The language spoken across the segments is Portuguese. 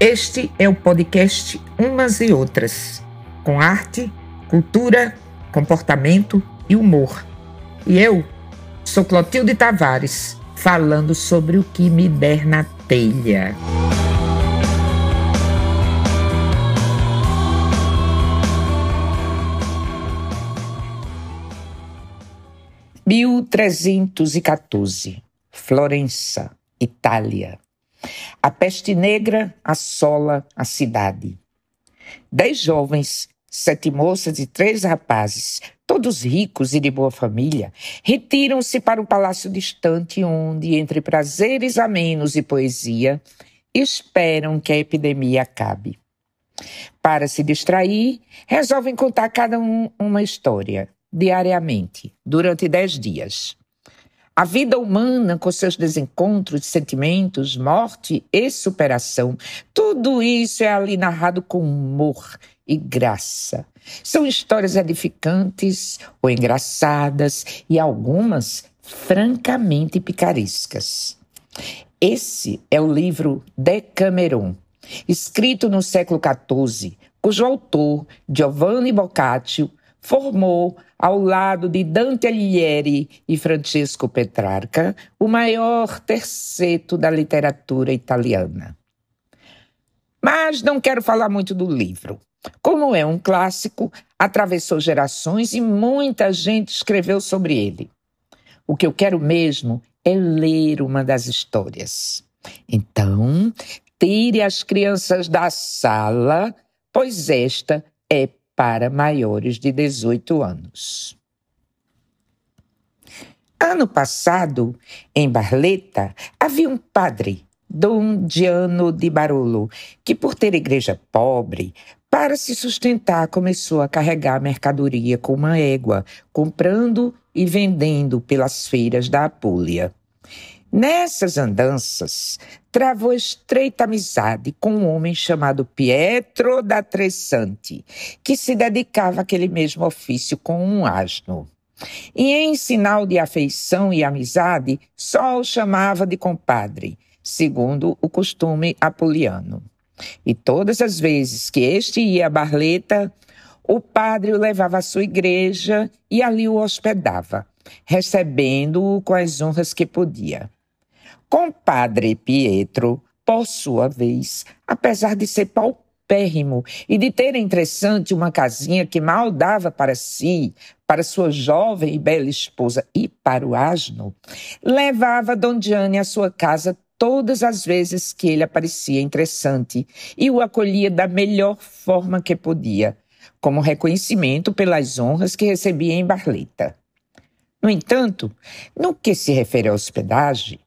Este é o podcast Umas e Outras, com arte, cultura, comportamento e humor. E eu sou Clotilde Tavares, falando sobre o que me der na telha. Mil trezentos e quatorze, Florença, Itália. A peste negra assola a cidade. Dez jovens, sete moças e três rapazes, todos ricos e de boa família, retiram-se para um palácio distante onde, entre prazeres amenos e poesia, esperam que a epidemia acabe. Para se distrair, resolvem contar cada um uma história, diariamente, durante dez dias. A vida humana, com seus desencontros, sentimentos, morte e superação, tudo isso é ali narrado com humor e graça. São histórias edificantes ou engraçadas e algumas francamente picarescas. Esse é o livro Decameron, escrito no século XIV, cujo autor, Giovanni Boccaccio, formou, ao lado de Dante Alighieri e Francesco Petrarca, o maior terceto da literatura italiana. Mas não quero falar muito do livro. Como é um clássico, atravessou gerações e muita gente escreveu sobre ele. O que eu quero mesmo é ler uma das histórias. Então, tire as crianças da sala, pois esta é para maiores de 18 anos. Ano passado, em Barleta, havia um padre, Dom Diano de Barolo, que, por ter igreja pobre, para se sustentar, começou a carregar mercadoria com uma égua, comprando e vendendo pelas feiras da Apulia. Nessas andanças, travou estreita amizade com um homem chamado Pietro da Tressante, que se dedicava àquele mesmo ofício com um asno. E em sinal de afeição e amizade, só o chamava de compadre, segundo o costume apoliano. E todas as vezes que este ia a Barleta, o padre o levava à sua igreja e ali o hospedava, recebendo-o com as honras que podia. Compadre Pietro, por sua vez, apesar de ser paupérrimo e de ter interessante uma casinha que mal dava para si, para sua jovem e bela esposa e para o asno, levava Dom Gianni à sua casa todas as vezes que ele aparecia interessante e o acolhia da melhor forma que podia, como reconhecimento pelas honras que recebia em Barleta. No entanto, no que se refere à hospedagem,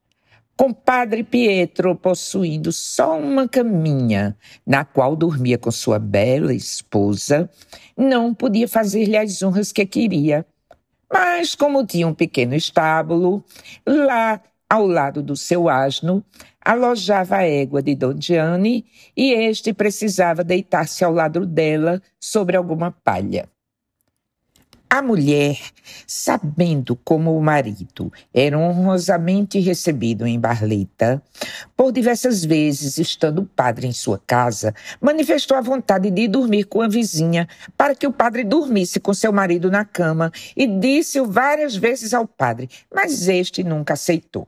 Compadre Pietro possuindo só uma caminha, na qual dormia com sua bela esposa, não podia fazer-lhe as honras que queria. Mas, como tinha um pequeno estábulo, lá ao lado do seu asno, alojava a égua de Don Gianni e este precisava deitar-se ao lado dela sobre alguma palha. A mulher, sabendo como o marido era honrosamente recebido em Barleta, por diversas vezes, estando o padre em sua casa, manifestou a vontade de dormir com a vizinha para que o padre dormisse com seu marido na cama e disse-o várias vezes ao padre, mas este nunca aceitou.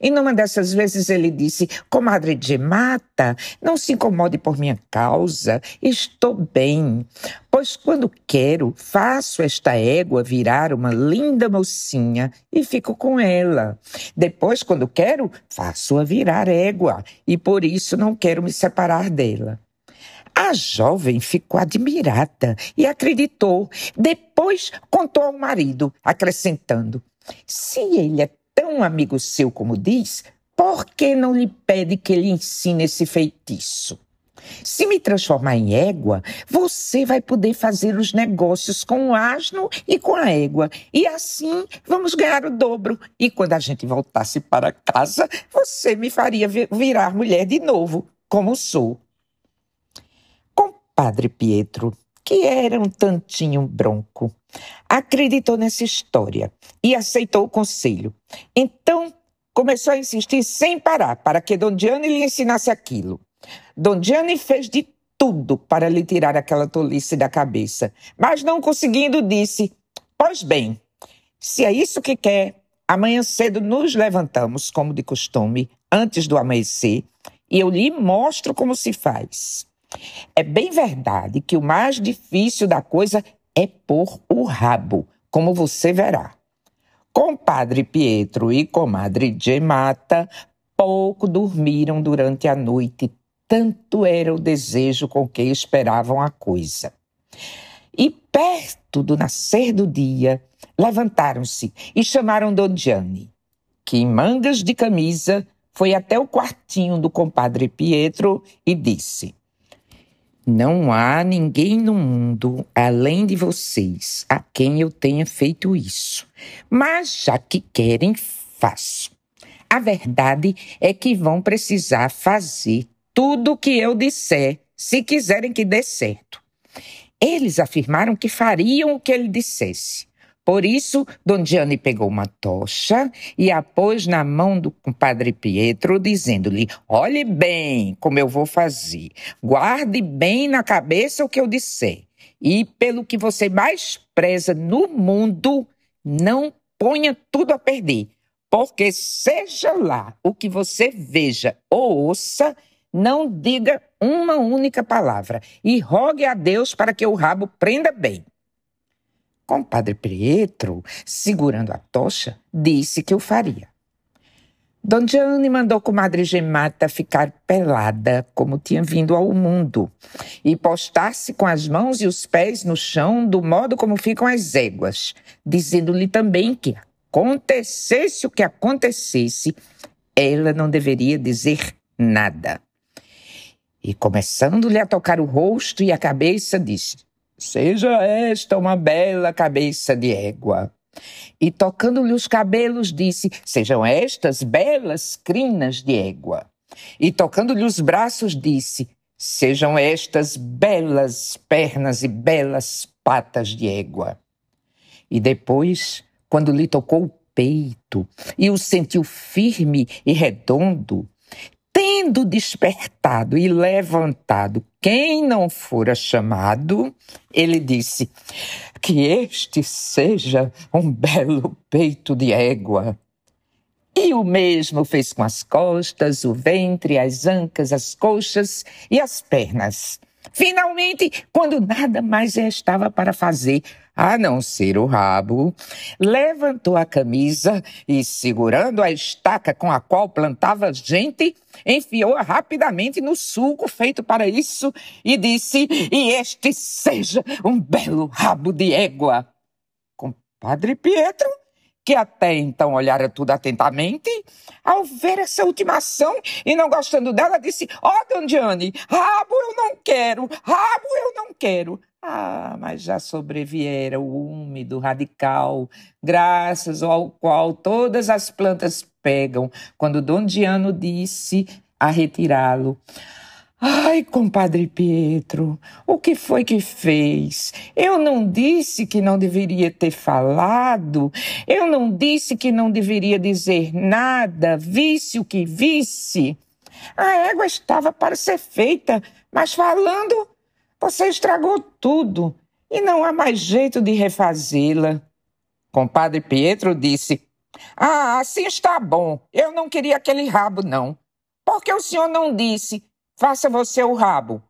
E numa dessas vezes ele disse: Comadre de mata, não se incomode por minha causa, estou bem. Pois quando quero, faço esta égua virar uma linda mocinha e fico com ela. Depois, quando quero, faço-a virar égua e por isso não quero me separar dela. A jovem ficou admirada e acreditou. Depois contou ao marido, acrescentando: Se ele é tão amigo seu como diz, por que não lhe pede que lhe ensine esse feitiço? Se me transformar em égua, você vai poder fazer os negócios com o asno e com a égua. E assim vamos ganhar o dobro. E quando a gente voltasse para casa, você me faria virar mulher de novo, como sou. Compadre Pietro, que era um tantinho bronco, acreditou nessa história e aceitou o conselho. Então, começou a insistir sem parar para que Don Gianni lhe ensinasse aquilo. Don Gianni fez de tudo para lhe tirar aquela tolice da cabeça, mas não conseguindo, disse: Pois bem, se é isso que quer, amanhã cedo nos levantamos, como de costume, antes do amanhecer, e eu lhe mostro como se faz. É bem verdade que o mais difícil da coisa é pôr o rabo, como você verá. Compadre Pietro e comadre Gemata pouco dormiram durante a noite, tanto era o desejo com que esperavam a coisa. E perto do nascer do dia, levantaram-se e chamaram Don Gianni, que em mangas de camisa foi até o quartinho do compadre Pietro e disse: Não há ninguém no mundo, além de vocês, a quem eu tenha feito isso. Mas já que querem, faço. A verdade é que vão precisar fazer tudo o que eu disser, se quiserem que dê certo. Eles afirmaram que fariam o que ele dissesse. Por isso, Don Gianni pegou uma tocha e a pôs na mão do compadre Pietro, dizendo-lhe: Olhe bem como eu vou fazer. Guarde bem na cabeça o que eu disser. E pelo que você mais preza no mundo, não ponha tudo a perder. Porque seja lá o que você veja ou ouça, não diga uma única palavra e rogue a Deus para que o rabo prenda bem. Compadre Pietro, segurando a tocha, disse que o faria. Don Gianni mandou comadre Gemata ficar pelada, como tinha vindo ao mundo, e postar-se com as mãos e os pés no chão, do modo como ficam as éguas, dizendo-lhe também que, acontecesse o que acontecesse, ela não deveria dizer nada. E começando-lhe a tocar o rosto e a cabeça, disse: Seja esta uma bela cabeça de égua. E tocando-lhe os cabelos, disse: Sejam estas belas crinas de égua. E tocando-lhe os braços, disse: Sejam estas belas pernas e belas patas de égua. E depois, quando lhe tocou o peito e o sentiu firme e redondo, tendo despertado e levantado quem não fora chamado, ele disse: Que este seja um belo peito de égua. E o mesmo fez com as costas, o ventre, as ancas, as coxas e as pernas. Finalmente, quando nada mais restava para fazer, a não ser o rabo, levantou a camisa e, segurando a estaca com a qual plantava gente, enfiou-a rapidamente no sulco feito para isso e disse: E este seja um belo rabo de égua. Compadre Pietro que até então olhara tudo atentamente, ao ver essa última ação e não gostando dela, disse: Ó, oh, Don Gianni, rabo eu não quero, rabo eu não quero. Ah, mas já sobreviera o úmido radical, graças ao qual todas as plantas pegam, quando Don Diano disse a retirá-lo. Ai, compadre Pietro, o que foi que fez? Eu não disse que não deveria ter falado, eu não disse que não deveria dizer nada, visse o que visse. A égua estava para ser feita, mas falando, você estragou tudo e não há mais jeito de refazê-la. Compadre Pietro disse: Ah, assim está bom, eu não queria aquele rabo, não. Por que o senhor não disse? Faça você o rabo.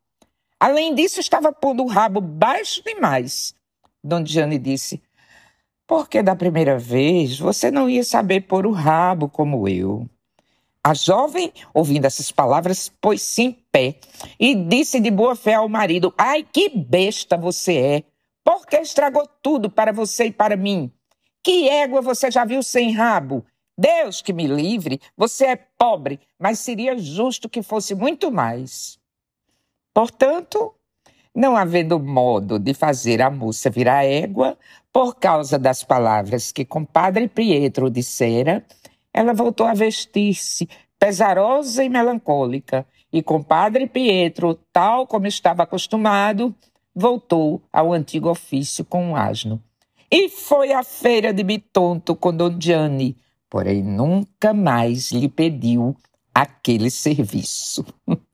Além disso, estava pondo o rabo baixo demais. Don Gianni disse: Porque da primeira vez você não ia saber pôr o rabo como eu. A jovem, ouvindo essas palavras, pôs-se em pé e disse de boa fé ao marido: Ai, que besta você é! Por que estragou tudo para você e para mim? Que égua você já viu sem rabo? Deus que me livre, você é pobre, mas seria justo que fosse muito mais. Portanto, não havendo modo de fazer a moça virar égua, por causa das palavras que compadre Pietro dissera, ela voltou a vestir-se, pesarosa e melancólica, e compadre Pietro, tal como estava acostumado, voltou ao antigo ofício com o asno. E foi à feira de Bitonto com Don Gianni, porém nunca mais lhe pediu aquele serviço.